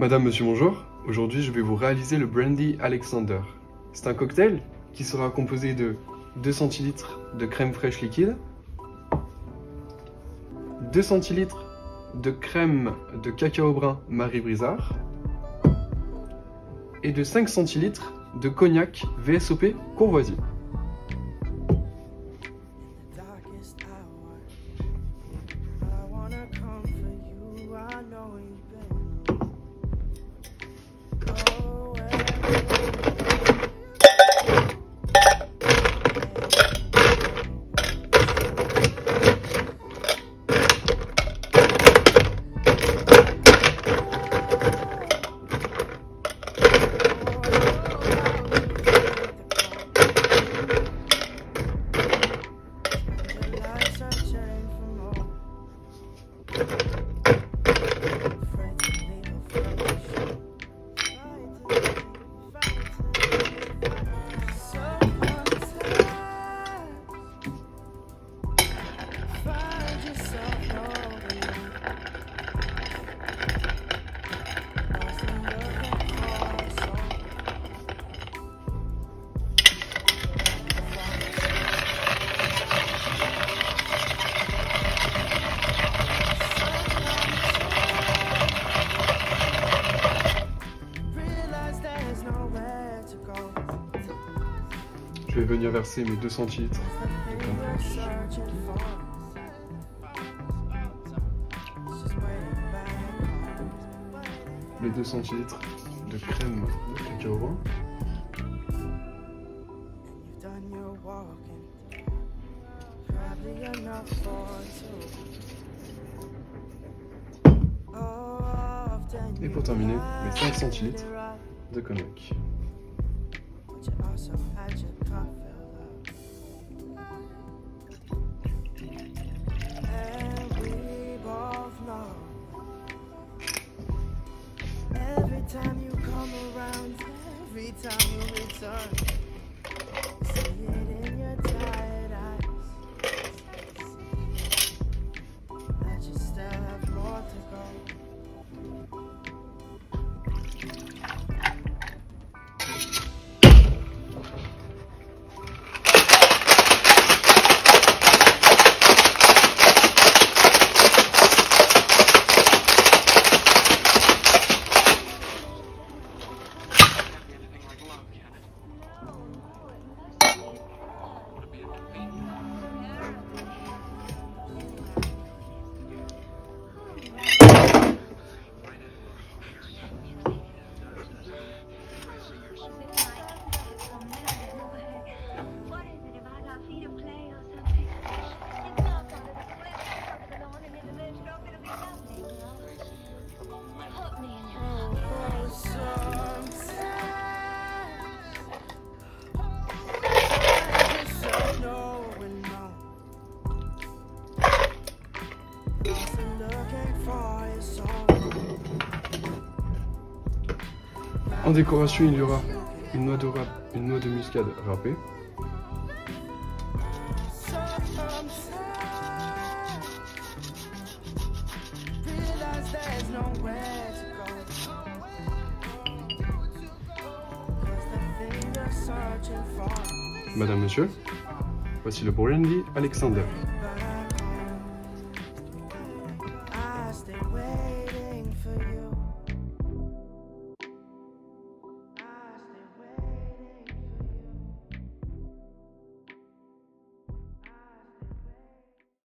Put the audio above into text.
Madame, monsieur, bonjour. Aujourd'hui, je vais vous réaliser le Brandy Alexander. C'est un cocktail qui sera composé de 2 centilitres de crème fraîche liquide, 2 centilitres de crème de cacao brun Marie Brizard et de 5 centilitres de cognac VSOP Courvoisier. Gracias. Je vais venir verser mes 2 centilitres The thing we're searching for. It's just waiting back. les 2 centilitres de crème de cacao et pour terminer, mes 5 centilitres de cognac. Every time you come around, every time you return, En décoration, il y aura une noix de, une de muscade râpée, Madame, Monsieur, voici le Brandy Alexander.